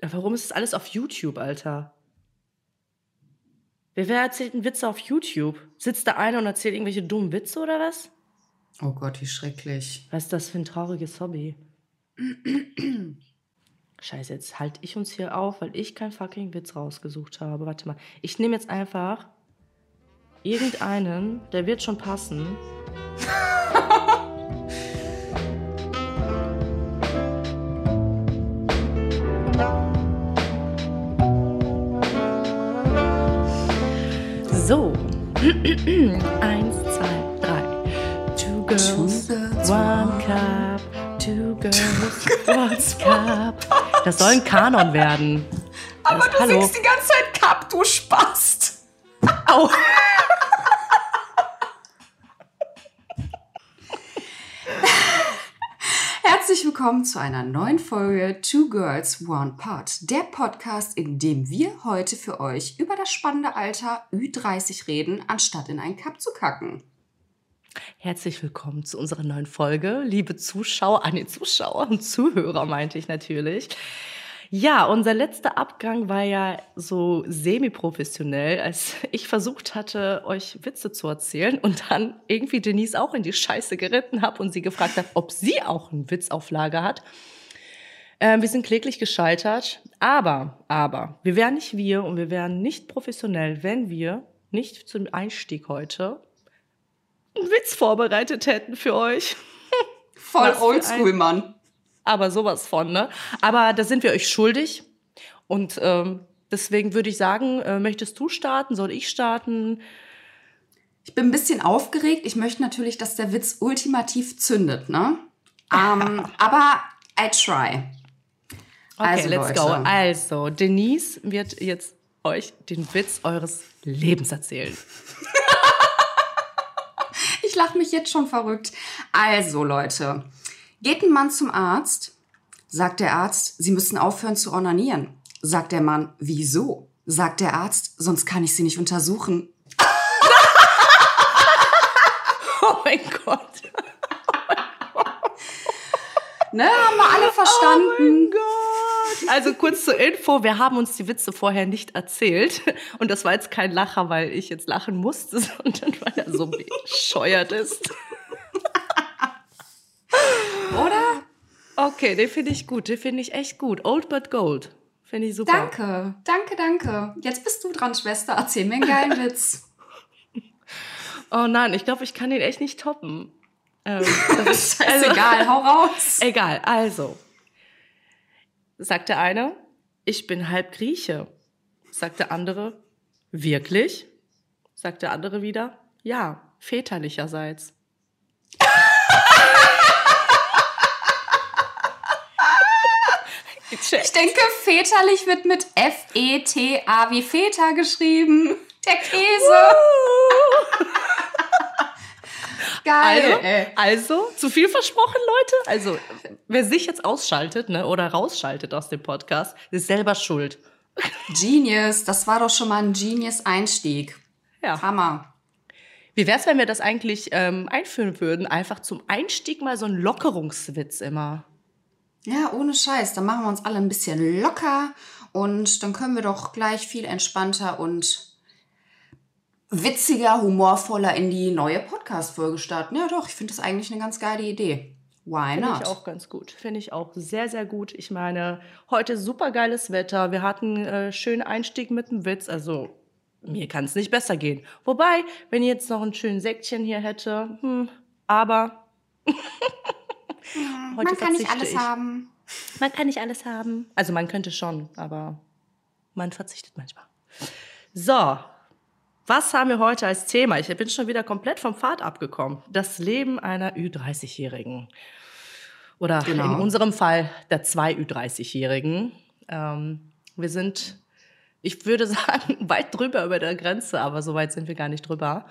Warum ist das alles auf YouTube, Alter? Wer, wer erzählt einen Witz auf YouTube? Sitzt da einer und erzählt irgendwelche dummen Witze oder was? Oh Gott, wie schrecklich. Was ist das für ein trauriges Hobby? Scheiße, jetzt halte ich uns hier auf, weil ich keinen fucking Witz rausgesucht habe. Warte mal. Ich nehme jetzt einfach irgendeinen, der wird schon passen. Eins, zwei, drei. Two girls, Two girls one cup. Two girls, one cup. Das soll ein Kanon werden. Aber das, du hallo. singst die ganze Zeit Cup, du Spast. Au. Herzlich willkommen zu einer neuen Folge Two Girls One Pot, der Podcast, in dem wir heute für euch über das spannende Alter Ü30 reden, anstatt in einen Cup zu kacken. Herzlich willkommen zu unserer neuen Folge, liebe Zuschauer, ah nee, Zuschauer und Zuhörer meinte ich natürlich. Ja, unser letzter Abgang war ja so semi-professionell, als ich versucht hatte, euch Witze zu erzählen und dann irgendwie Denise auch in die Scheiße geritten habe und sie gefragt hat, ob sie auch einen Witz auf Lager hat. Ähm, wir sind kläglich gescheitert, aber, aber, wir wären nicht wir und wir wären nicht professionell, wenn wir nicht zum Einstieg heute einen Witz vorbereitet hätten für euch. Voll oldschool, Mann aber sowas von, ne? Aber da sind wir euch schuldig. Und ähm, deswegen würde ich sagen, äh, möchtest du starten? Soll ich starten? Ich bin ein bisschen aufgeregt. Ich möchte natürlich, dass der Witz ultimativ zündet, ne? Ähm, aber I try. Okay, also, let's Leute. go. Also, Denise wird jetzt euch den Witz eures Lebens erzählen. ich lache mich jetzt schon verrückt. Also, Leute, Geht ein Mann zum Arzt, sagt der Arzt, Sie müssen aufhören zu onanieren. Sagt der Mann, wieso? Sagt der Arzt, sonst kann ich Sie nicht untersuchen. oh mein Gott. Ne, haben wir alle verstanden. Oh mein Gott. Also kurz zur Info, wir haben uns die Witze vorher nicht erzählt. Und das war jetzt kein Lacher, weil ich jetzt lachen musste, sondern weil er so bescheuert ist. Oder? Okay, den finde ich gut. Den finde ich echt gut. Old but gold. Finde ich super. Danke, danke, danke. Jetzt bist du dran, Schwester. Erzähl mir einen geilen Witz. Oh nein, ich glaube, ich kann den echt nicht toppen. Ähm, ist also, egal, hau raus. Egal, also. Sagt der eine, ich bin halb Grieche. Sagt der andere, wirklich? Sagt der andere wieder, ja, väterlicherseits. Ich denke, väterlich wird mit F-E-T-A wie Feta geschrieben. Der Käse. Geil. Also, also, zu viel versprochen, Leute. Also, wer sich jetzt ausschaltet ne, oder rausschaltet aus dem Podcast, ist selber schuld. Genius. Das war doch schon mal ein Genius-Einstieg. Ja. Hammer. Wie wäre es, wenn wir das eigentlich ähm, einführen würden? Einfach zum Einstieg mal so ein Lockerungswitz immer. Ja, ohne Scheiß. Dann machen wir uns alle ein bisschen locker und dann können wir doch gleich viel entspannter und witziger, humorvoller in die neue Podcast-Folge starten. Ja, doch, ich finde das eigentlich eine ganz geile Idee. Why not? Finde ich auch ganz gut. Finde ich auch sehr, sehr gut. Ich meine, heute super geiles Wetter. Wir hatten äh, schönen Einstieg mit dem Witz. Also, mir kann es nicht besser gehen. Wobei, wenn ich jetzt noch ein schönes Säckchen hier hätte, hm, aber. Ja, man kann nicht alles ich. haben. Man kann nicht alles haben. Also man könnte schon, aber man verzichtet manchmal. So, was haben wir heute als Thema? Ich bin schon wieder komplett vom Pfad abgekommen. Das Leben einer Ü30-Jährigen. Oder genau. in unserem Fall der zwei Ü30-Jährigen. Ähm, wir sind, ich würde sagen, weit drüber über der Grenze, aber so weit sind wir gar nicht drüber.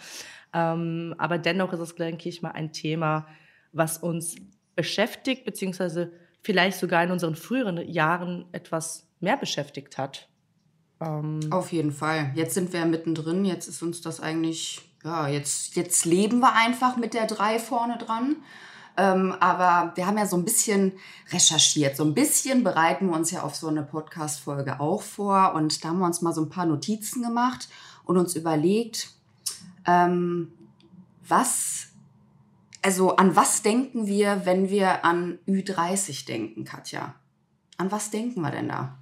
Ähm, aber dennoch ist es, denke ich mal, ein Thema, was uns beschäftigt, beziehungsweise vielleicht sogar in unseren früheren Jahren etwas mehr beschäftigt hat. Ähm Auf jeden Fall. Jetzt sind wir mittendrin, jetzt ist uns das eigentlich, ja, jetzt, jetzt leben wir einfach mit der drei vorne dran. Ähm, aber wir haben ja so ein bisschen recherchiert. So ein bisschen bereiten wir uns ja auf so eine Podcast-Folge auch vor. Und da haben wir uns mal so ein paar Notizen gemacht und uns überlegt, ähm, was, also an was denken wir, wenn wir an Ü30 denken, Katja? An was denken wir denn da?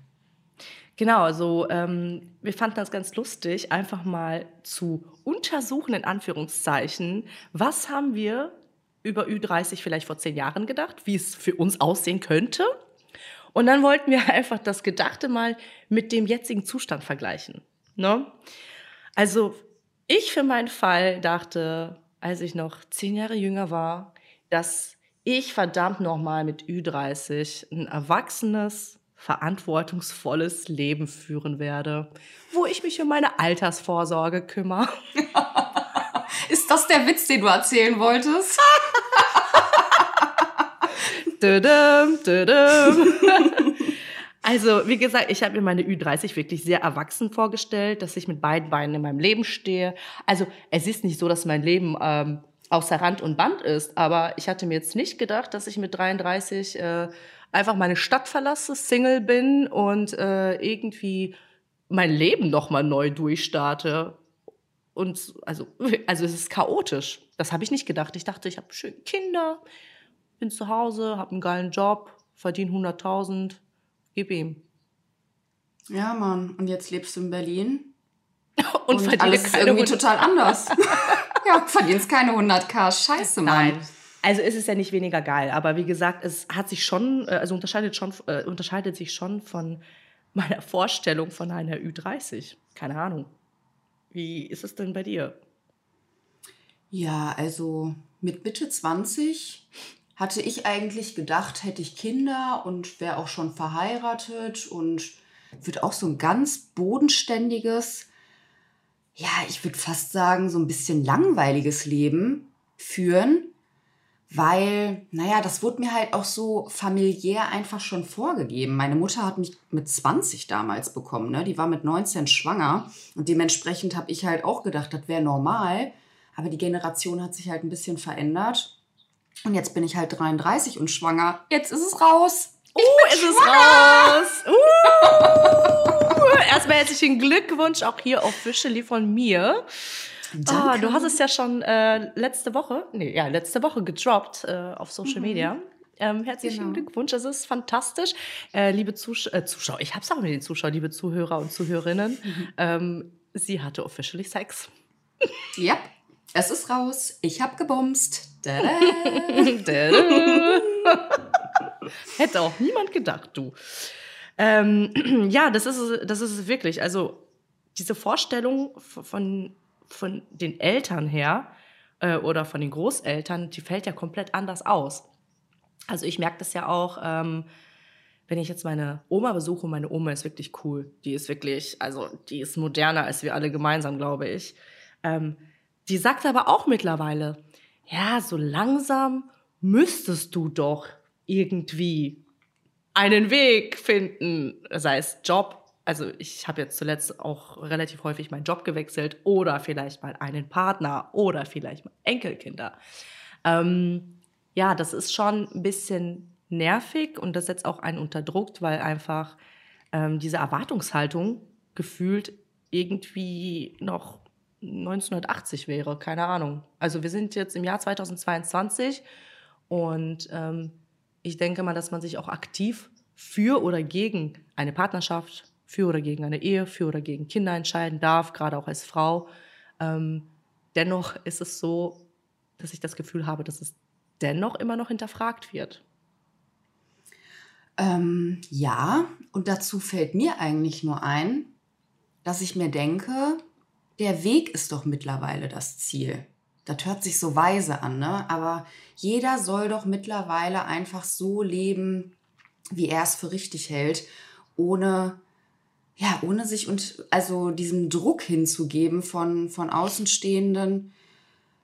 Genau, also ähm, wir fanden das ganz lustig, einfach mal zu untersuchen, in Anführungszeichen, was haben wir über Ü30 vielleicht vor zehn Jahren gedacht, wie es für uns aussehen könnte. Und dann wollten wir einfach das Gedachte mal mit dem jetzigen Zustand vergleichen. Ne? Also ich für meinen Fall dachte, als ich noch zehn Jahre jünger war, dass ich verdammt nochmal mit Ü30 ein erwachsenes, verantwortungsvolles Leben führen werde, wo ich mich um meine Altersvorsorge kümmere. Ist das der Witz, den du erzählen wolltest? Dödüm, dödüm. Also, wie gesagt, ich habe mir meine Ü30 wirklich sehr erwachsen vorgestellt, dass ich mit beiden Beinen in meinem Leben stehe. Also, es ist nicht so, dass mein Leben ähm, außer Rand und Band ist, aber ich hatte mir jetzt nicht gedacht, dass ich mit 33 äh, einfach meine Stadt verlasse, Single bin und äh, irgendwie mein Leben nochmal neu durchstarte. Und also, also es ist chaotisch. Das habe ich nicht gedacht. Ich dachte, ich habe schöne Kinder, bin zu Hause, habe einen geilen Job, verdiene 100.000, gib ihm. Ja, Mann. Und jetzt lebst du in Berlin? und, Und alles ist irgendwie 100 total anders. ja, verdienst keine 100k. Scheiße, Mann. Nein. Also ist es ja nicht weniger geil, aber wie gesagt, es hat sich schon, äh, also unterscheidet schon, äh, unterscheidet sich schon von meiner Vorstellung von einer Ü30. Keine Ahnung. Wie ist es denn bei dir? Ja, also mit Mitte 20 hatte ich eigentlich gedacht, hätte ich Kinder und wäre auch schon verheiratet und würde auch so ein ganz bodenständiges, ja, ich würde fast sagen, so ein bisschen langweiliges Leben führen, weil, naja, das wurde mir halt auch so familiär einfach schon vorgegeben. Meine Mutter hat mich mit 20 damals bekommen, ne? die war mit 19 schwanger und dementsprechend habe ich halt auch gedacht, das wäre normal, aber die Generation hat sich halt ein bisschen verändert. Und jetzt bin ich halt 33 und schwanger. Jetzt ist es raus. Oh, ist es raus! Uh, erstmal herzlichen Glückwunsch auch hier officially von mir. Ah, du hast es ja schon äh, letzte Woche, nee, ja, letzte Woche gedroppt äh, auf Social Media. Ähm, herzlichen Genau. Glückwunsch, das ist fantastisch. Äh, liebe Zusch äh, Zuschauer, ich hab's auch mit den Zuschauern, liebe Zuhörer und Zuhörerinnen. Ähm, sie hatte officially Sex. Ja, es ist raus. Ich habe gebumst. Hätte auch niemand gedacht, du. Ähm, ja, das ist, es- das ist es wirklich. Also diese Vorstellung von, von den Eltern her äh, oder von den Großeltern, die fällt ja komplett anders aus. Also ich merke das ja auch, ähm, wenn ich jetzt meine Oma besuche, meine Oma ist wirklich cool. Die ist wirklich, also die ist moderner als wir alle gemeinsam, glaube ich. Ähm, die sagt aber auch mittlerweile, ja, so langsam müsstest du doch irgendwie einen Weg finden, sei es Job. Also ich habe jetzt zuletzt auch relativ häufig meinen Job gewechselt oder vielleicht mal einen Partner oder vielleicht mal Enkelkinder. Ähm, ja, das ist schon ein bisschen nervig und das setzt auch einen unter Druck, weil einfach ähm, diese Erwartungshaltung gefühlt irgendwie noch 1980 wäre, keine Ahnung. Also wir sind jetzt im Jahr 2022 und ähm, ich denke mal, dass man sich auch aktiv für oder gegen eine Partnerschaft, für oder gegen eine Ehe, für oder gegen Kinder entscheiden darf, gerade auch als Frau. Ähm, dennoch ist es so, dass ich das Gefühl habe, dass es dennoch immer noch hinterfragt wird. Ähm, ja, und dazu fällt mir eigentlich nur ein, dass ich mir denke, der Weg ist doch mittlerweile das Ziel. Das hört sich so weise an, ne? Aber jeder soll doch mittlerweile einfach so leben, wie er es für richtig hält, ohne ja, ohne sich und also diesem Druck hinzugeben von von Außenstehenden,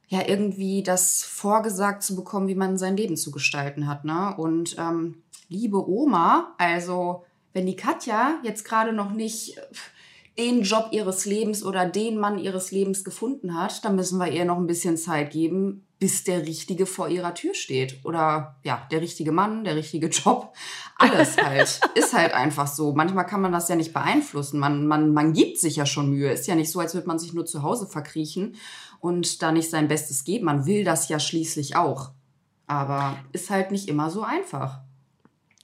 ja irgendwie das vorgesagt zu bekommen, wie man sein Leben zu gestalten hat, ne? Und ähm, liebe Oma, also wenn die Katja jetzt gerade noch nicht äh, den Job ihres Lebens oder den Mann ihres Lebens gefunden hat, dann müssen wir ihr noch ein bisschen Zeit geben, bis der Richtige vor ihrer Tür steht. Oder ja, der richtige Mann, der richtige Job. Alles halt. ist halt einfach so. Manchmal kann man das ja nicht beeinflussen. Man, man, man gibt sich ja schon Mühe. Ist ja nicht so, als würde man sich nur zu Hause verkriechen und da nicht sein Bestes geben. Man will das ja schließlich auch. Aber ist halt nicht immer so einfach.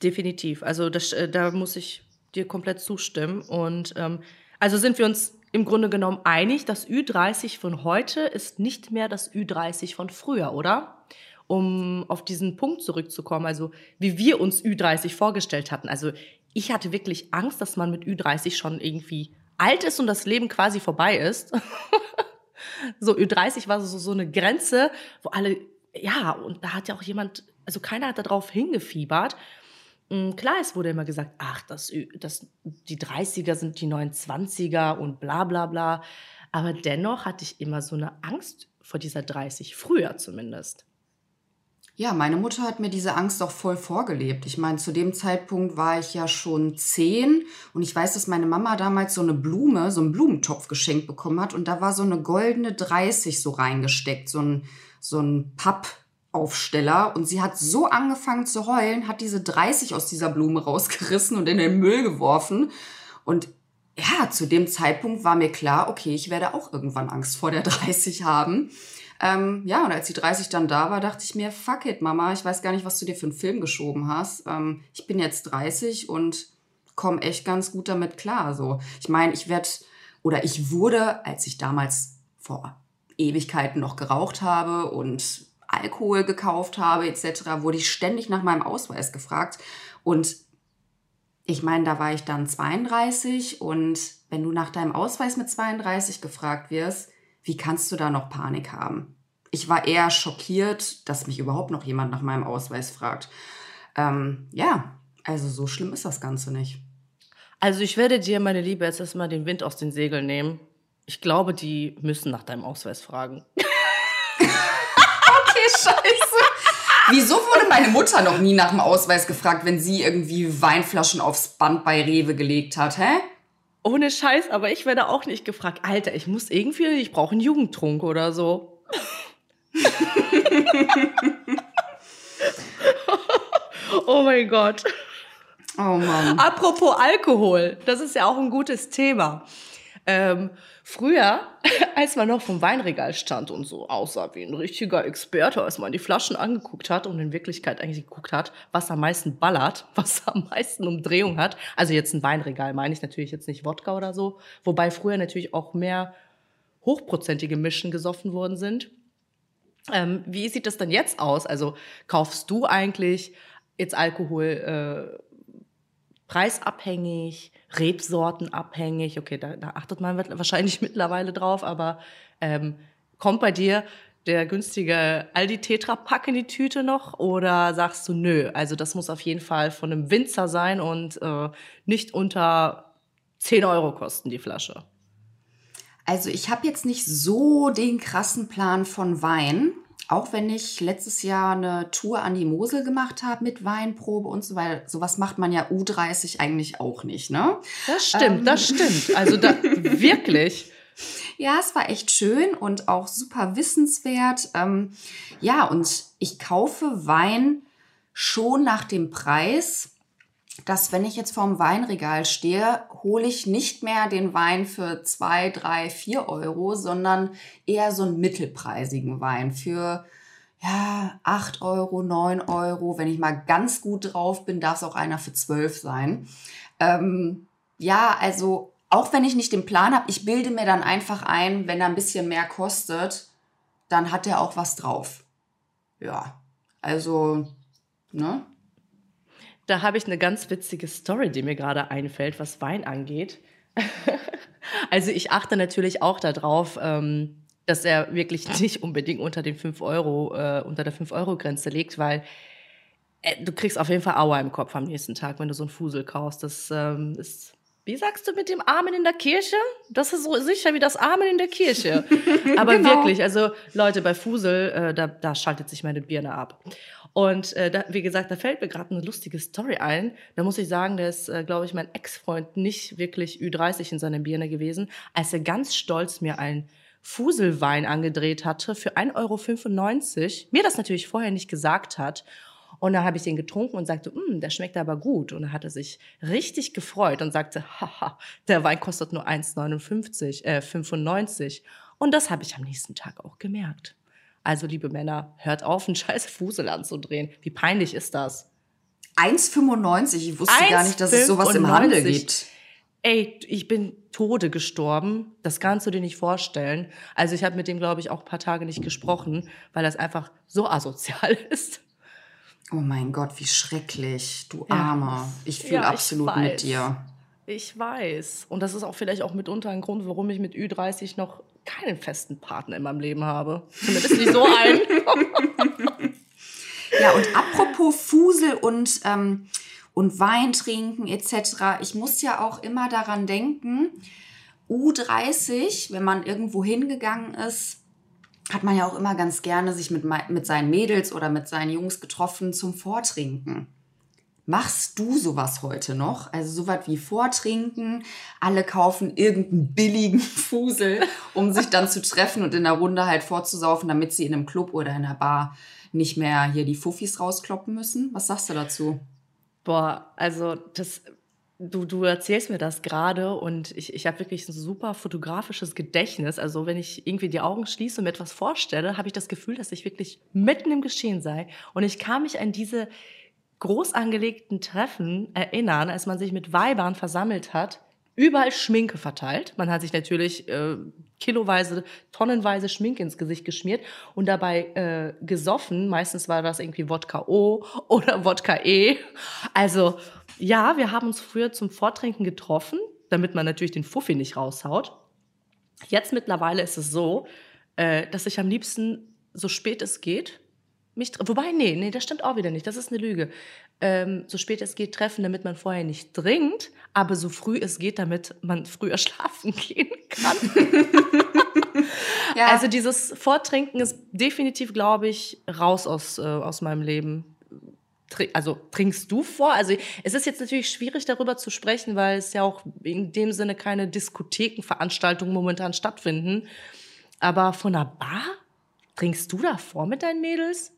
Definitiv. Also das, äh, da muss ich dir komplett zustimmen. Und ähm, also sind wir uns im Grunde genommen einig, das Ü30 von heute ist nicht mehr das Ü30 von früher, oder? Um auf diesen Punkt zurückzukommen, also wie wir uns Ü30 vorgestellt hatten. Also ich hatte wirklich Angst, dass man mit Ü30 schon irgendwie alt ist und das Leben quasi vorbei ist. so Ü30 war so, so eine Grenze, wo alle, ja, und da hat ja auch jemand, also keiner hat darauf hingefiebert. Hm, klar, es wurde immer gesagt, ach, das, das, die 30er sind die 29er und bla bla bla. Aber dennoch hatte ich immer so eine Angst vor dieser 30, früher zumindest. Ja, meine Mutter hat mir diese Angst auch voll vorgelebt. Ich meine, zu dem Zeitpunkt war ich ja schon zehn und ich weiß, dass meine Mama damals so eine Blume, so einen Blumentopf geschenkt bekommen hat und da war so eine goldene 30 so reingesteckt, so ein, so ein Papp, Aufsteller und sie hat so angefangen zu heulen, hat diese 30 aus dieser Blume rausgerissen und in den Müll geworfen. Und ja, zu dem Zeitpunkt war mir klar, okay, ich werde auch irgendwann Angst vor der 30 haben. Ähm, ja, und als die 30 dann da war, dachte ich mir, fuck it, Mama, ich weiß gar nicht, was du dir für einen Film geschoben hast. Ähm, ich bin jetzt 30 und komme echt ganz gut damit klar. So, ich meine, ich werde oder ich wurde, als ich damals vor Ewigkeiten noch geraucht habe und Alkohol gekauft habe etc., wurde ich ständig nach meinem Ausweis gefragt. Und ich meine, da war ich dann 32 und wenn du nach deinem Ausweis mit 32 gefragt wirst, wie kannst du da noch Panik haben? Ich war eher schockiert, dass mich überhaupt noch jemand nach meinem Ausweis fragt. Ähm, ja, also so schlimm ist das Ganze nicht. Also ich werde dir, meine Liebe, jetzt erstmal den Wind aus den Segeln nehmen. Ich glaube, die müssen nach deinem Ausweis fragen. Scheiße. Wieso wurde meine Mutter noch nie nach dem Ausweis gefragt, wenn sie irgendwie Weinflaschen aufs Band bei Rewe gelegt hat, hä? Ohne Scheiß, aber ich werde auch nicht gefragt. Alter, ich muss irgendwie, ich brauche einen Jugendtrunk oder so. oh mein Gott. Oh Mann. Apropos Alkohol, das ist ja auch ein gutes Thema. Ähm, früher, als man noch vom Weinregal stand und so aussah wie ein richtiger Experte, als man die Flaschen angeguckt hat und in Wirklichkeit eigentlich geguckt hat, was am meisten ballert, was am meisten Umdrehung hat. Also jetzt ein Weinregal meine ich natürlich jetzt nicht Wodka oder so, wobei früher natürlich auch mehr hochprozentige Mischen gesoffen worden sind. Ähm, wie sieht das dann jetzt aus? Also kaufst du eigentlich jetzt Alkohol äh, preisabhängig, rebsortenabhängig. Okay, da, da achtet man wahrscheinlich mittlerweile drauf, aber ähm, kommt bei dir der günstige Aldi Tetra Pack in die Tüte noch oder sagst du nö? Also das muss auf jeden Fall von einem Winzer sein und äh, nicht unter 10 Euro kosten die Flasche. Also ich habe jetzt nicht so den krassen Plan von Wein. Auch wenn ich letztes Jahr eine Tour an die Mosel gemacht habe mit Weinprobe und so weiter, sowas macht man ja U30 eigentlich auch nicht, ne? Das stimmt, ähm. das stimmt. Also da, wirklich. Ja, es war echt schön und auch super wissenswert. Ähm, ja, und ich kaufe Wein schon nach dem Preis dass wenn ich jetzt vorm Weinregal stehe, hole ich nicht mehr den Wein für zwei, drei, vier Euro, sondern eher so einen mittelpreisigen Wein für ja, acht Euro, neun Euro. Wenn ich mal ganz gut drauf bin, darf es auch einer für zwölf sein. Ähm, ja, also auch wenn ich nicht den Plan habe, ich bilde mir dann einfach ein, wenn er ein bisschen mehr kostet, dann hat er auch was drauf. Ja, also, ne? Da habe ich eine ganz witzige Story, die mir gerade einfällt, was Wein angeht. also ich achte natürlich auch darauf, ähm, dass er wirklich nicht unbedingt unter den 5 Euro, äh, unter der 5-Euro-Grenze liegt, weil äh, du kriegst auf jeden Fall Aua im Kopf am nächsten Tag, wenn du so einen Fusel kaufst. Das ähm, ist wie sagst du mit dem Armen in der Kirche? Das ist so sicher wie das Armen in der Kirche. Aber genau. wirklich, also Leute, bei Fusel, äh, da, da schaltet sich meine Birne ab. Und äh, da, wie gesagt, da fällt mir gerade eine lustige Story ein. Da muss ich sagen, der ist, äh, glaube ich, mein Ex-Freund nicht wirklich Ü30 in seiner Birne gewesen, als er ganz stolz mir ein Fuselwein angedreht hatte für 1,95 Euro, mir das natürlich vorher nicht gesagt hat. Und dann habe ich den getrunken und sagte, mm, der schmeckt aber gut. Und er hatte sich richtig gefreut und sagte, haha, der Wein kostet nur 1,59, äh, 95. Und das habe ich am nächsten Tag auch gemerkt. Also, liebe Männer, hört auf, einen scheiß Fusel anzudrehen. Wie peinlich ist das? 1,95. Ich wusste gar nicht, dass es sowas im Handel gibt. Ey, ich bin Tode gestorben. Das kannst du dir nicht vorstellen. Also ich habe mit dem, glaube ich, auch ein paar Tage nicht gesprochen, weil das einfach so asozial ist. Oh mein Gott, wie schrecklich. Du Armer. Ich fühle Ja, ich absolut weiß. mit dir. Ich weiß. Und das ist auch vielleicht auch mitunter ein Grund, warum ich mit Ü30 noch keinen festen Partner in meinem Leben habe. Zumindest nicht so einen. Ja, und apropos Fusel und, ähm, und Wein trinken etc., ich muss ja auch immer daran denken, U30, wenn man irgendwo hingegangen ist, hat man ja auch immer ganz gerne sich mit, mit seinen Mädels oder mit seinen Jungs getroffen zum Vortrinken. Machst du sowas heute noch? Also sowas wie Vortrinken, alle kaufen irgendeinen billigen Fusel, um sich dann zu treffen und in der Runde halt vorzusaufen, damit sie in einem Club oder in einer Bar nicht mehr hier die Fuffis rauskloppen müssen. Was sagst du dazu? Boah, also das, du, du erzählst mir das gerade und ich, ich habe wirklich ein super fotografisches Gedächtnis. Also wenn ich irgendwie die Augen schließe und mir etwas vorstelle, habe ich das Gefühl, dass ich wirklich mitten im Geschehen sei. Und ich kann mich an diese groß angelegten Treffen erinnern, als man sich mit Weibern versammelt hat, überall Schminke verteilt. Man hat sich natürlich äh, kiloweise, tonnenweise Schminke ins Gesicht geschmiert und dabei äh, gesoffen. Meistens war das irgendwie Wodka O oder Wodka E. Also ja, wir haben uns früher zum Vortrinken getroffen, damit man natürlich den Fuffi nicht raushaut. Jetzt mittlerweile ist es so, äh, dass ich am liebsten so spät es geht mich wobei nee nee das stimmt auch wieder nicht das ist eine Lüge. Ähm, so spät es geht treffen damit man vorher nicht trinkt aber so früh es geht damit man früher schlafen gehen kann. Ja, also dieses Vortrinken ist definitiv glaube ich raus aus äh, aus meinem Leben also trinkst du vor? Also es ist jetzt natürlich schwierig darüber zu sprechen, weil es ja auch in dem Sinne keine Diskothekenveranstaltungen momentan stattfinden. Aber von einer Bar trinkst du da vor mit deinen Mädels?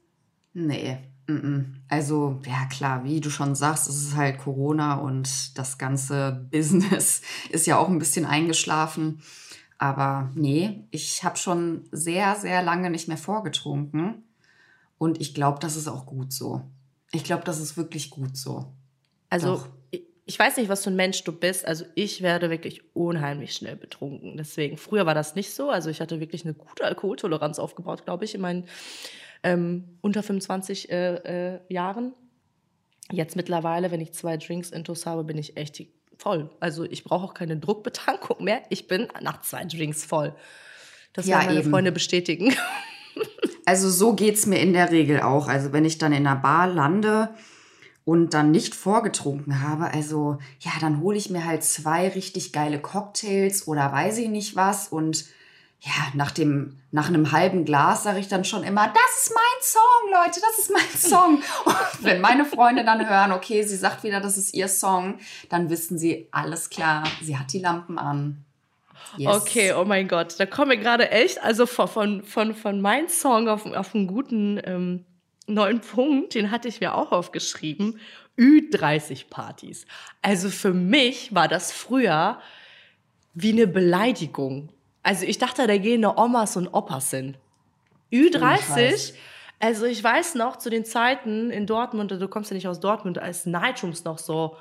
nee. Also, ja klar, wie du schon sagst, es ist halt Corona und das ganze Business ist ja auch ein bisschen eingeschlafen. Aber nee, ich habe schon sehr, sehr lange nicht mehr vorgetrunken. Und ich glaube, das ist auch gut so. Ich glaube, das ist wirklich gut so. Also ich, ich weiß nicht, was für ein Mensch du bist. Also ich werde wirklich unheimlich schnell betrunken. Deswegen, früher war das nicht so. Also ich hatte wirklich eine gute Alkoholtoleranz aufgebaut, glaube ich, in meinen ähm, unter 25 äh, äh, Jahren. Jetzt mittlerweile, wenn ich zwei Drinks intus habe, bin ich echt voll. Also ich brauche auch keine Druckbetankung mehr. Ich bin nach zwei Drinks voll. Das Ja, werden meine eben. Freunde bestätigen. Also so geht's mir in der Regel auch. Also wenn ich dann in einer Bar lande und dann nicht vorgetrunken habe, also ja, dann hole ich mir halt zwei richtig geile Cocktails oder weiß ich nicht was und ja, nach dem nach einem halben Glas sage ich dann schon immer, das ist mein Song, Leute, das ist mein Song. Und wenn meine Freunde dann hören, okay, sie sagt wieder, das ist ihr Song, dann wissen sie, alles klar, sie hat die Lampen an. Yes. Okay, oh mein Gott, da kommen wir gerade echt, also von, von, von, von meinem Song auf, auf einen guten ähm, neuen Punkt, den hatte ich mir auch aufgeschrieben, Ü30-Partys. Also für mich war das früher wie eine Beleidigung. Also ich dachte, da gehen nur Omas und Opas hin. Ü30, Scheiß. also ich weiß noch, zu den Zeiten in Dortmund, du kommst ja nicht aus Dortmund, als Nightrooms noch so,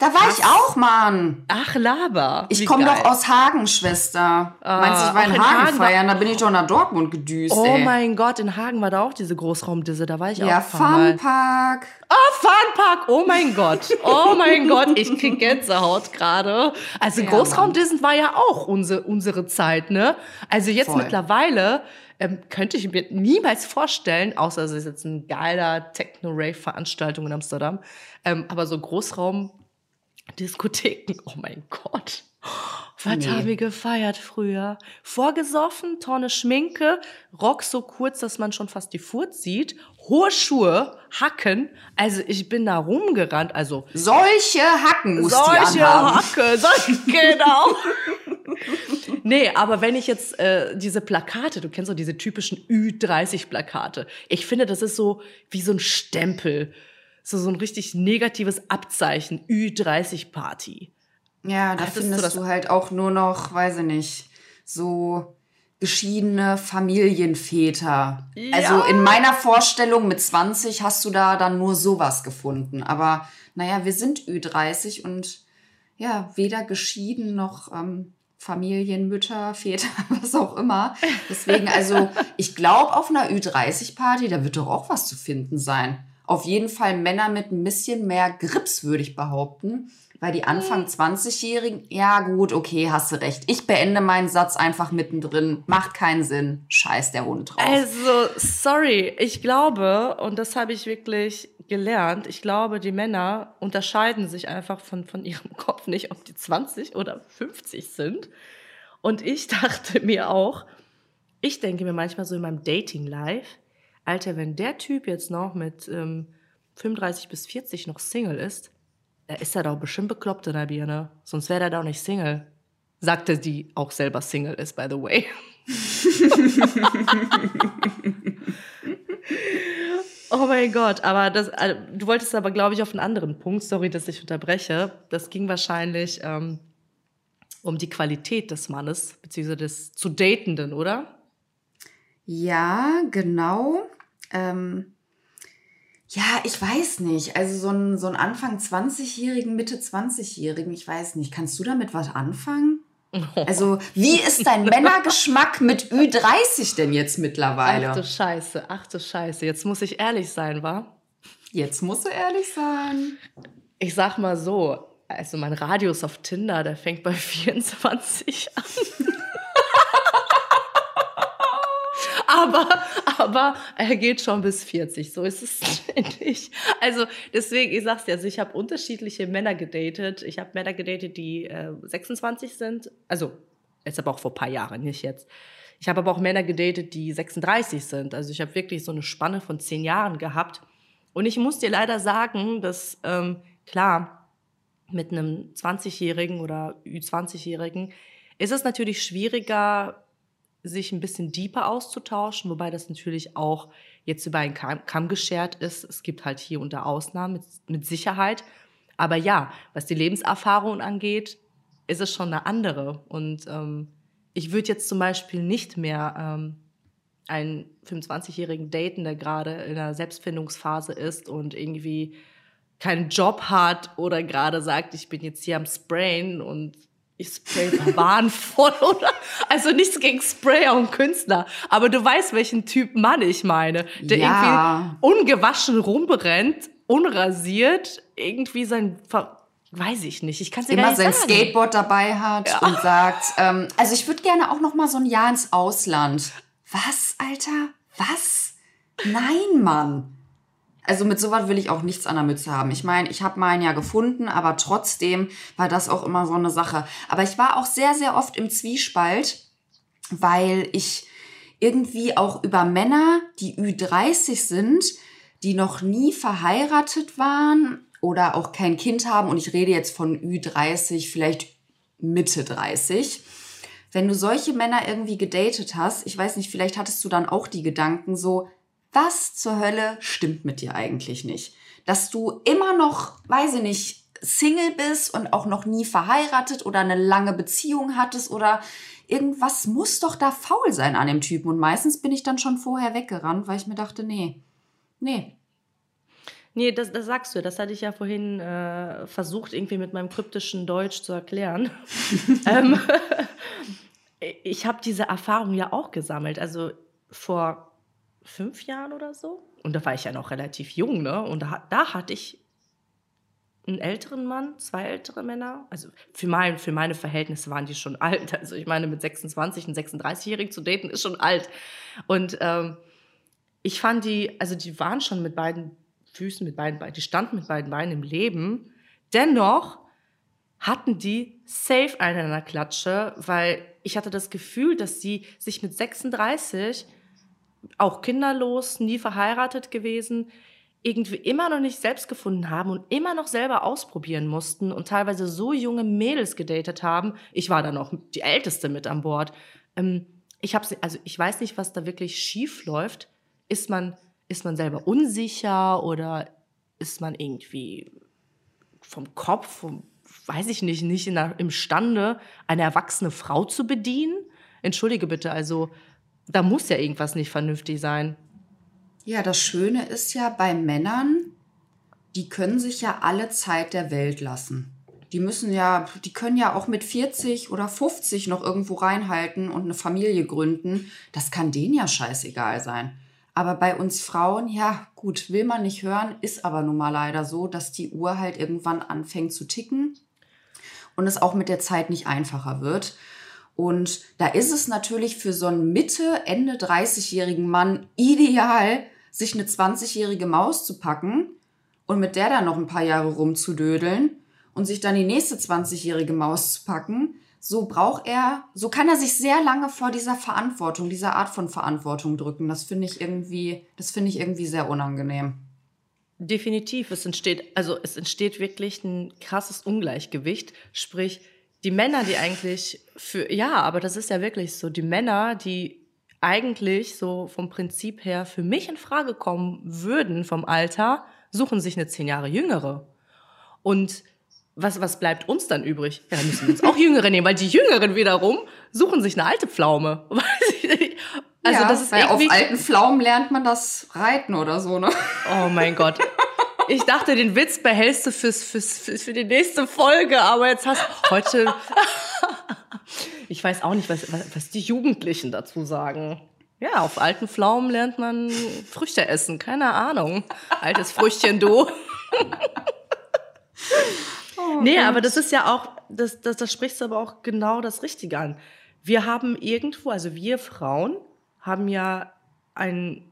Da war ich auch, Mann. ach Laber. Ich komme doch aus Hagen, Schwester. Meinst du, ich war in in Hagen, Hagen war- feiern? Da bin ich doch nach Dortmund gedüst, Oh ey. mein Gott, in Hagen war da auch diese Großraumdisse, da war ich ja, auch Mal. Funpark. Oh, Funpark, oh mein Gott, oh mein Gott, ich krieg Gänsehaut gerade. Also Ja, Großraumdissen war ja auch unsere, unsere Zeit, ne? Also jetzt Voll. mittlerweile ähm, könnte ich mir niemals vorstellen, außer es ist jetzt ein geiler Techno-Rave-Veranstaltung in Amsterdam, ähm, aber so Großraum-Diskotheken, oh mein Gott. Was Nee. haben wir gefeiert früher? Vorgesoffen, Tonne Schminke, Rock so kurz, dass man schon fast die Furz sieht, hohe Schuhe, Hacken. Also ich bin da rumgerannt, also Solche Hacken musst solche. Hacke, solche, genau. Nee, aber wenn ich jetzt äh, diese Plakate, du kennst doch diese typischen Ü30-Plakate, ich finde, das ist so wie so ein Stempel, so, so ein richtig negatives Abzeichen, Ü30-Party. Ja, da Hattest du findest das- du halt auch nur noch, weiß ich nicht, so geschiedene Familienväter. Ja. Also in meiner Vorstellung mit 20 hast du da dann nur sowas gefunden. Aber naja, wir sind Ü30 und ja, weder geschieden noch ähm, Familienmütter, Väter, was auch immer. Deswegen, also ich glaube, auf einer Ü30-Party, da wird doch auch was zu finden sein. Auf jeden Fall Männer mit ein bisschen mehr Grips, würde ich behaupten. Weil die Anfang 20-Jährigen, ja gut, okay, hast du recht. Ich beende meinen Satz einfach mittendrin. Macht keinen Sinn. Scheiß der Hund drauf. Also, sorry, ich glaube, und das habe ich wirklich gelernt, ich glaube, die Männer unterscheiden sich einfach von, von ihrem Kopf nicht, ob die 20 oder 50 sind. Und ich dachte mir auch, ich denke mir manchmal so in meinem Dating-Life, Alter, wenn der Typ jetzt noch mit ähm, 35 bis 40 noch Single ist, da ist er doch bestimmt bekloppt in der Birne. Sonst wäre er doch nicht Single. Sagte die auch selber Single ist, by the way. Oh mein Gott, aber das, äh, du wolltest aber, glaube ich, auf einen anderen Punkt, sorry, dass ich unterbreche. Das ging wahrscheinlich ähm, um die Qualität des Mannes, beziehungsweise des zu Datenden, oder? Ja, genau. Ähm, ja, ich weiß nicht. Also so ein, so ein Anfang 20-Jährigen, Mitte 20-Jährigen, ich weiß nicht. Kannst du damit was anfangen? Also, wie ist dein Männergeschmack mit Ü30 denn jetzt Ach du mittlerweile? Scheiße, ach du Scheiße. Jetzt muss ich ehrlich sein, wa? Jetzt musst du ehrlich sein. Ich sag mal so, also mein Radius auf Tinder, der fängt bei 24 an. Aber, aber er geht schon bis 40, so ist es nicht. Also deswegen, ich sag's dir, also ich habe unterschiedliche Männer gedatet. Ich habe Männer gedatet, die äh, 26 sind, also jetzt aber auch vor ein paar Jahren, nicht jetzt. Ich habe aber auch Männer gedatet, die 36 sind. Also ich habe wirklich so eine Spanne von zehn Jahren gehabt. Und ich muss dir leider sagen, dass, ähm, klar, mit einem 20-Jährigen oder Ü20-Jährigen ist es natürlich schwieriger, sich ein bisschen deeper auszutauschen, wobei das natürlich auch jetzt über einen Kamm, geschert ist. Es gibt halt hier und da Ausnahmen mit, mit Sicherheit. Aber ja, was die Lebenserfahrung angeht, ist es schon eine andere. Und ähm, ich würde jetzt zum Beispiel nicht mehr ähm, einen 25-jährigen daten, der gerade in einer Selbstfindungsphase ist und irgendwie keinen Job hat oder gerade sagt, ich bin jetzt hier am Sprayen und ich spray Bahn voll, oder? Also nichts gegen Sprayer und Künstler, aber du weißt, welchen Typ Mann ich meine, der Ja. irgendwie ungewaschen rumrennt, unrasiert, irgendwie sein, weiß ich nicht, ich kann es dir gar Immer sein sagen. Skateboard dabei hat und sagt, ähm, also ich würde gerne auch noch mal so ein Jahr ins Ausland. Was, Alter? Was? Nein, Mann. Also mit sowas will ich auch nichts an der Mütze haben. Ich meine, ich habe meinen ja gefunden, aber trotzdem war das auch immer so eine Sache. Aber ich war auch sehr, sehr oft im Zwiespalt, weil ich irgendwie auch über Männer, die Ü30 sind, die noch nie verheiratet waren oder auch kein Kind haben, und ich rede jetzt von Ü30, vielleicht Mitte 30. Wenn du solche Männer irgendwie gedatet hast, ich weiß nicht, vielleicht hattest du dann auch die Gedanken so, was zur Hölle stimmt mit dir eigentlich nicht? Dass du immer noch, weiß ich nicht, Single bist und auch noch nie verheiratet oder eine lange Beziehung hattest oder irgendwas muss doch da faul sein an dem Typen. Und meistens bin ich dann schon vorher weggerannt, weil ich mir dachte, nee, nee. Nee, das, das sagst du. Das hatte ich ja vorhin äh, versucht, irgendwie mit meinem kryptischen Deutsch zu erklären. ähm, ich habe diese Erfahrung ja auch gesammelt. Also vor fünf Jahren oder so. Und da war ich ja noch relativ jung, ne? Und da, da hatte ich einen älteren Mann, zwei ältere Männer. Also für, mein, für meine Verhältnisse waren die schon alt. Also ich meine, mit 26 einen 36-Jährigen zu daten, ist schon alt. Und ähm, ich fand die, also die waren schon mit beiden Füßen, mit beiden Beinen, die standen mit beiden Beinen im Leben. Dennoch hatten die safe einen Klatsche, weil ich hatte das Gefühl, dass sie sich mit 36, auch kinderlos, nie verheiratet gewesen, irgendwie immer noch nicht selbst gefunden haben und immer noch selber ausprobieren mussten und teilweise so junge Mädels gedatet haben. Ich war da noch die Älteste mit an Bord. Ähm, ich habe also ich weiß nicht, was da wirklich schief läuft. Ist man ist man selber unsicher oder ist man irgendwie vom Kopf, vom, weiß ich nicht, nicht in der, imstande, eine erwachsene Frau zu bedienen? Entschuldige bitte, also da muss ja irgendwas nicht vernünftig sein. Ja, das Schöne ist ja bei Männern, die können sich ja alle Zeit der Welt lassen. Die müssen ja, die können ja auch mit 40 oder 50 noch irgendwo reinhalten und eine Familie gründen. Das kann denen ja scheißegal sein. Aber bei uns Frauen, ja, gut, will man nicht hören, ist aber nun mal leider so, dass die Uhr halt irgendwann anfängt zu ticken und es auch mit der Zeit nicht einfacher wird. Und da ist es natürlich für so einen Mitte, Ende 30-jährigen Mann ideal, sich eine 20-jährige Maus zu packen und mit der dann noch ein paar Jahre rumzudödeln und sich dann die nächste 20-jährige Maus zu packen. So braucht er, so kann er sich sehr lange vor dieser Verantwortung, dieser Art von Verantwortung drücken. Das finde ich irgendwie, das finde ich irgendwie sehr unangenehm. Definitiv. Es entsteht, also es entsteht wirklich ein krasses Ungleichgewicht. Sprich, die Männer, die eigentlich für, ja, aber das ist ja wirklich so, die Männer, die eigentlich so vom Prinzip her für mich in Frage kommen würden vom Alter, suchen sich eine zehn Jahre jüngere. Und was, was bleibt uns dann übrig? Ja, dann müssen wir uns auch Jüngere nehmen, weil die Jüngeren wiederum suchen sich eine alte Pflaume. Also ja, das ist weil auf alten Pflaumen lernt man das Reiten oder so, ne? Oh mein Gott. Ich dachte, den Witz behältst du fürs, fürs, fürs, für die nächste Folge, aber jetzt hast du heute. ich weiß auch nicht, was, was, was die Jugendlichen dazu sagen. Ja, auf alten Pflaumen lernt man Früchte essen. Keine Ahnung. Altes Früchtchen, du. Oh, nee, aber das ist ja auch, das, das, das sprichst du aber auch genau das Richtige an. Wir haben irgendwo, also wir Frauen haben ja ein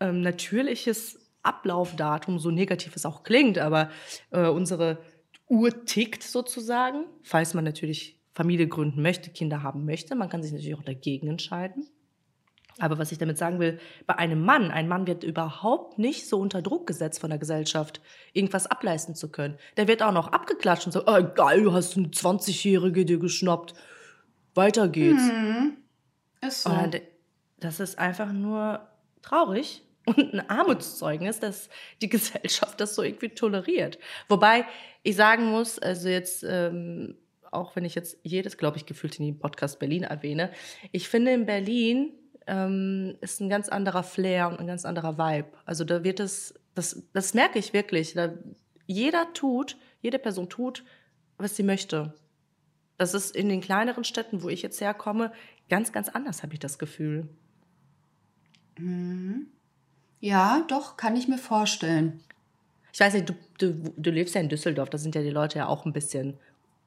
ähm, natürliches Ablaufdatum, so negativ es auch klingt, aber äh, unsere Uhr tickt sozusagen, falls man natürlich Familie gründen möchte, Kinder haben möchte. Man kann sich natürlich auch dagegen entscheiden. Aber was ich damit sagen will, bei einem Mann, ein Mann wird überhaupt nicht so unter Druck gesetzt von der Gesellschaft, irgendwas ableisten zu können. Der wird auch noch abgeklatscht und so, oh, geil, du hast eine 20-Jährige dir geschnappt. Weiter geht's. Mhm. Ist so. Und das ist einfach nur traurig und ein Armutszeugnis, dass die Gesellschaft das so irgendwie toleriert. Wobei ich sagen muss, also jetzt, ähm, auch wenn ich jetzt jedes, glaube ich, gefühlt in den Podcast Berlin erwähne, ich finde in Berlin ähm, ist ein ganz anderer Flair und ein ganz anderer Vibe. Also da wird es, das, das merke ich wirklich. Da, jeder tut, jede Person tut, was sie möchte. Das ist in den kleineren Städten, wo ich jetzt herkomme, ganz, ganz anders, habe ich das Gefühl. Mhm. Ja, doch, kann ich mir vorstellen. Ich weiß nicht, du, du, du lebst ja in Düsseldorf, da sind ja die Leute ja auch ein bisschen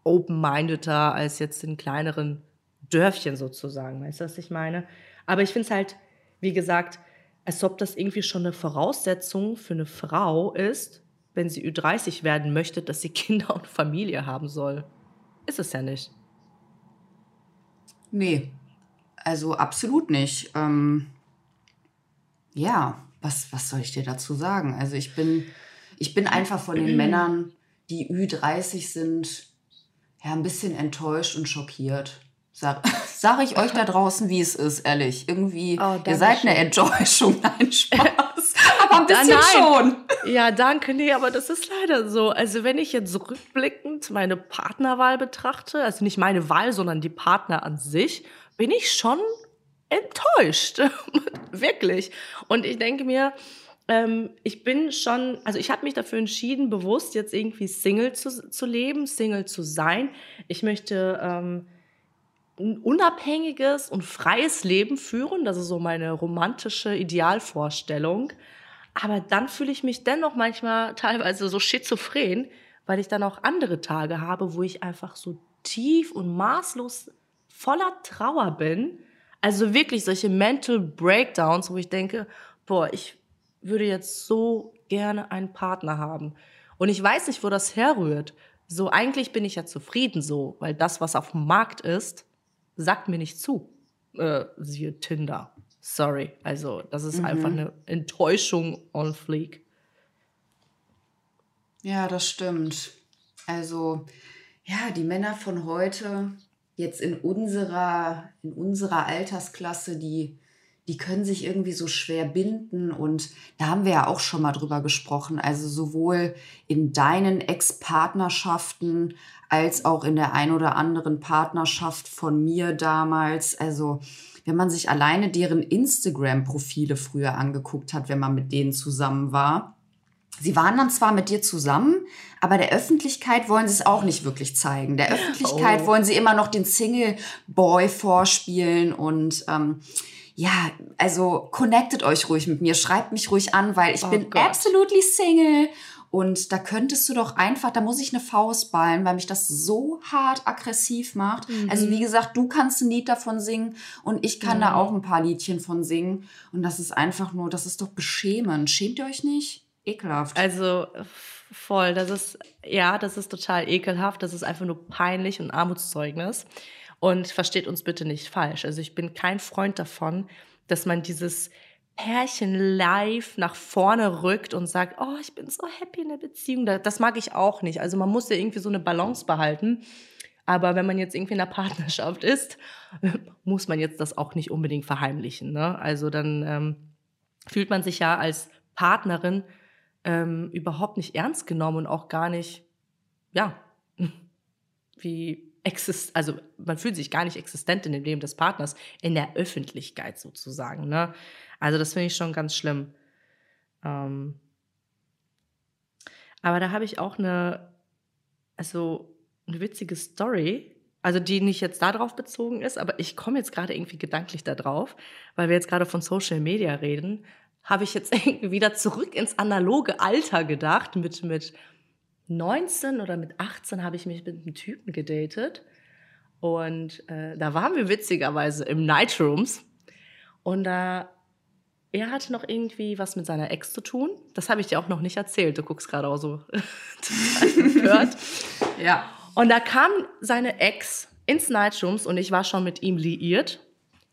open-mindeder als jetzt in kleineren Dörfchen sozusagen. Weißt du, was ich meine? Aber ich finde es halt, wie gesagt, als ob das irgendwie schon eine Voraussetzung für eine Frau ist, wenn sie Ü30 werden möchte, dass sie Kinder und Familie haben soll. Ist es ja nicht. Nee, also absolut nicht. Ähm, ja, was, was soll ich dir dazu sagen? Also ich bin, ich bin einfach von den Männern, die Ü30 sind, ja, ein bisschen enttäuscht und schockiert. Sag, sag ich euch da draußen, wie es ist, ehrlich. Irgendwie, oh, ihr seid schön. eine Enttäuschung, nein, Spaß. aber ein bisschen schon. Ja, danke, nee, aber das ist leider so. Also wenn ich jetzt rückblickend meine Partnerwahl betrachte, also nicht meine Wahl, sondern die Partner an sich, bin ich schon enttäuscht. Wirklich. Und ich denke mir, ähm, ich bin schon, also ich habe mich dafür entschieden, bewusst jetzt irgendwie Single zu, zu leben, Single zu sein. Ich möchte ähm, ein unabhängiges und freies Leben führen. Das ist so meine romantische Idealvorstellung. Aber dann fühle ich mich dennoch manchmal teilweise so schizophren, weil ich dann auch andere Tage habe, wo ich einfach so tief und maßlos voller Trauer bin. Also wirklich solche Mental Breakdowns, wo ich denke, boah, ich würde jetzt so gerne einen Partner haben. Und ich weiß nicht, wo das herrührt. So, eigentlich bin ich ja zufrieden so, weil das, was auf dem Markt ist, sagt mir nicht zu. Äh, siehe Tinder. Sorry. Also, das ist mhm. einfach eine Enttäuschung on fleek. Ja, das stimmt. Also, ja, die Männer von heute, jetzt in unserer, in unserer Altersklasse, die, die können sich irgendwie so schwer binden. Und da haben wir ja auch schon mal drüber gesprochen. Also sowohl in deinen Ex-Partnerschaften als auch in der ein oder anderen Partnerschaft von mir damals. Also wenn man sich alleine deren Instagram-Profile früher angeguckt hat, wenn man mit denen zusammen war, Sie waren dann zwar mit dir zusammen, aber der Öffentlichkeit wollen sie es auch nicht wirklich zeigen. Der Öffentlichkeit oh. wollen sie immer noch den Single Boy vorspielen und ähm, ja, also connectet euch ruhig mit mir, schreibt mich ruhig an, weil ich oh bin Gott. absolutely Single und da könntest du doch einfach, da muss ich eine Faust ballen, weil mich das so hart aggressiv macht. Mhm. Also wie gesagt, du kannst ein Lied davon singen und ich kann mhm. da auch ein paar Liedchen von singen und das ist einfach nur, das ist doch beschämend. Schämt ihr euch nicht? Ekelhaft. Also voll, das ist, ja, das ist total ekelhaft. Das ist einfach nur peinlich und Armutszeugnis. Und versteht uns bitte nicht falsch. Also ich bin kein Freund davon, dass man dieses Pärchen live nach vorne rückt und sagt, oh, ich bin so happy in der Beziehung. Das mag ich auch nicht. Also man muss ja irgendwie so eine Balance behalten. Aber wenn man jetzt irgendwie in einer Partnerschaft ist, muss man jetzt das auch nicht unbedingt verheimlichen. Ne? Also dann ähm, fühlt man sich ja als Partnerin ähm, überhaupt nicht ernst genommen und auch gar nicht, ja, wie exist, also man fühlt sich gar nicht existent in dem Leben des Partners, in der Öffentlichkeit sozusagen. Ne? Also das finde ich schon ganz schlimm. Ähm, aber da habe ich auch eine, also eine witzige Story, also die nicht jetzt darauf bezogen ist, aber ich komme jetzt gerade irgendwie gedanklich darauf, weil wir jetzt gerade von Social Media reden habe ich jetzt irgendwie wieder zurück ins analoge Alter gedacht. Mit, mit 19 oder mit 18 habe ich mich mit einem Typen gedatet. Und äh, da waren wir witzigerweise im Nightrooms. Und da, er hatte noch irgendwie was mit seiner Ex zu tun. Das habe ich dir auch noch nicht erzählt. Du guckst gerade auch so gehört. ja. Und da kam seine Ex ins Nightrooms und ich war schon mit ihm liiert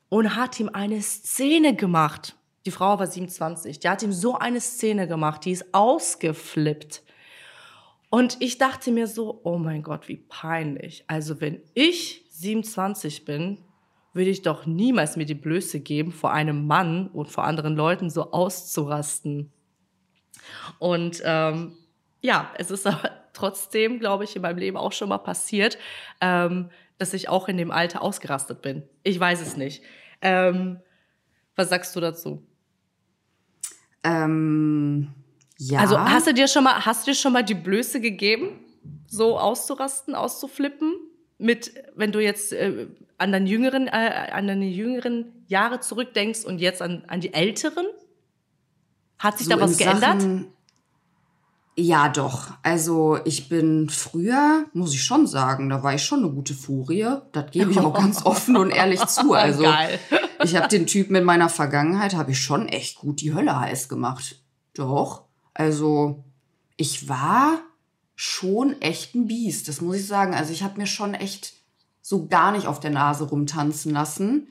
und hat ihm eine Szene gemacht. Die Frau war 27. Die hat ihm so eine Szene gemacht, die ist ausgeflippt. Und ich dachte mir so, oh mein Gott, wie peinlich. Also wenn ich 27 bin, würde ich doch niemals mir die Blöße geben, vor einem Mann und vor anderen Leuten so auszurasten. Und ähm, ja, es ist aber trotzdem, glaube ich, in meinem Leben auch schon mal passiert, ähm, dass ich auch in dem Alter ausgerastet bin. Ich weiß es nicht. Ähm, was sagst du dazu? Ähm, ja. Also hast du dir schon mal, hast du dir schon mal die Blöße gegeben, so auszurasten, auszuflippen? Mit, wenn du jetzt äh, an deine jüngeren, äh, an deine jüngeren Jahre zurückdenkst und jetzt an, an die älteren? Hat sich so da was geändert? Sachen, ja, doch. Also ich bin früher, muss ich schon sagen, da war ich schon eine gute Furie. Das gebe ich auch ganz offen und ehrlich zu. Also Geil. Ich habe den Typen in meiner Vergangenheit, habe ich schon echt gut die Hölle heiß gemacht. Doch. Also ich war schon echt ein Biest, das muss ich sagen. Also ich habe mir schon echt so gar nicht auf der Nase rumtanzen lassen,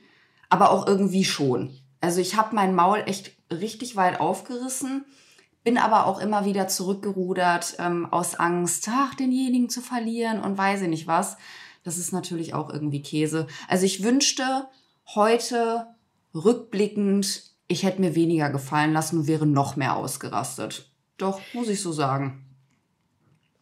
aber auch irgendwie schon. Also ich habe mein Maul echt richtig weit aufgerissen bin aber auch immer wieder zurückgerudert ähm, aus Angst, ach, denjenigen zu verlieren und weiß ich nicht was. Das ist natürlich auch irgendwie Käse. Also ich wünschte heute rückblickend, ich hätte mir weniger gefallen lassen und wäre noch mehr ausgerastet. Doch, muss ich so sagen.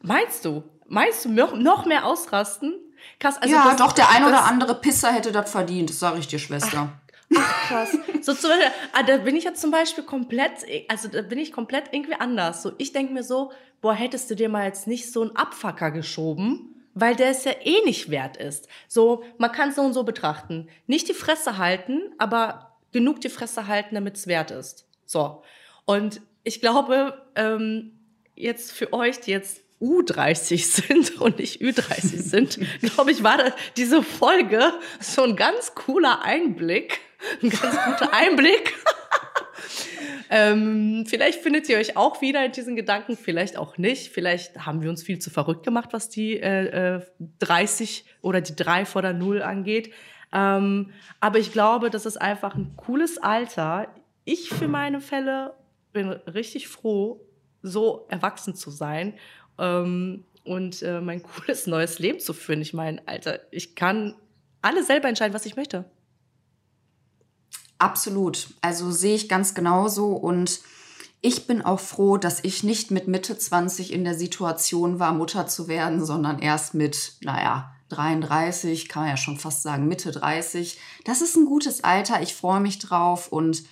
Meinst du? Meinst du noch mehr ausrasten? Krass, also ja, das, doch, der ein oder andere Pisser hätte das verdient, das sage ich dir, Schwester. Ach, Ach, krass. So zum Beispiel, ah, da bin ich jetzt zum Beispiel komplett, also da bin ich komplett irgendwie anders. So, ich denke mir so, boah, hättest du dir mal jetzt nicht so einen Abfacker geschoben, weil der es ja eh nicht wert ist. So, man kann es so und so betrachten. Nicht die Fresse halten, aber genug die Fresse halten, damit es wert ist. So. Und ich glaube, ähm, jetzt für euch, die jetzt U30 sind und nicht Ü30 sind, glaube ich, war da diese Folge so ein ganz cooler Einblick ein ganz guter Einblick. ähm, vielleicht findet ihr euch auch wieder in diesen Gedanken, vielleicht auch nicht. Vielleicht haben wir uns viel zu verrückt gemacht, was die äh, äh, 30 oder die 3 vor der Null angeht. Ähm, aber ich glaube, das ist einfach ein cooles Alter. Ich für meine Fälle bin richtig froh, so erwachsen zu sein ähm, und äh, mein cooles neues Leben zu führen. Ich meine, Alter, ich kann alles selber entscheiden, was ich möchte. Absolut. Also sehe ich ganz genauso und ich bin auch froh, dass ich nicht mit Mitte 20 in der Situation war, Mutter zu werden, sondern erst mit, naja, 33, kann man ja schon fast sagen, Mitte 30. Das ist ein gutes Alter. Ich freue mich drauf und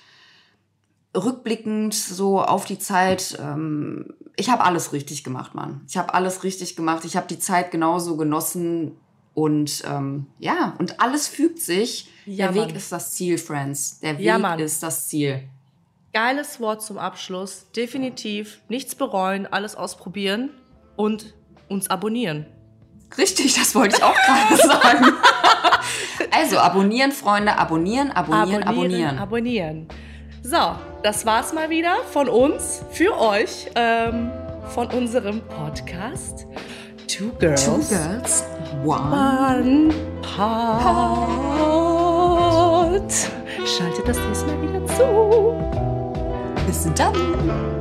rückblickend so auf die Zeit, ähm, ich habe alles richtig gemacht, Mann. Ich habe alles richtig gemacht. Ich habe die Zeit genauso genossen und ähm, ja, und alles fügt sich. Ja, Der Weg ist das Ziel, Friends. Der Weg ja, ist das Ziel. Geiles Wort zum Abschluss. Definitiv nichts bereuen, alles ausprobieren und uns abonnieren. Richtig, das wollte ich auch gerade sagen. also abonnieren, Freunde, abonnieren, abonnieren, abonnieren. Abonnieren. So, das war's mal wieder von uns für euch ähm, von unserem Podcast Two Girls. Two Girls. One, Pod. Schaltet das nächste Mal wieder zu. Bis dann.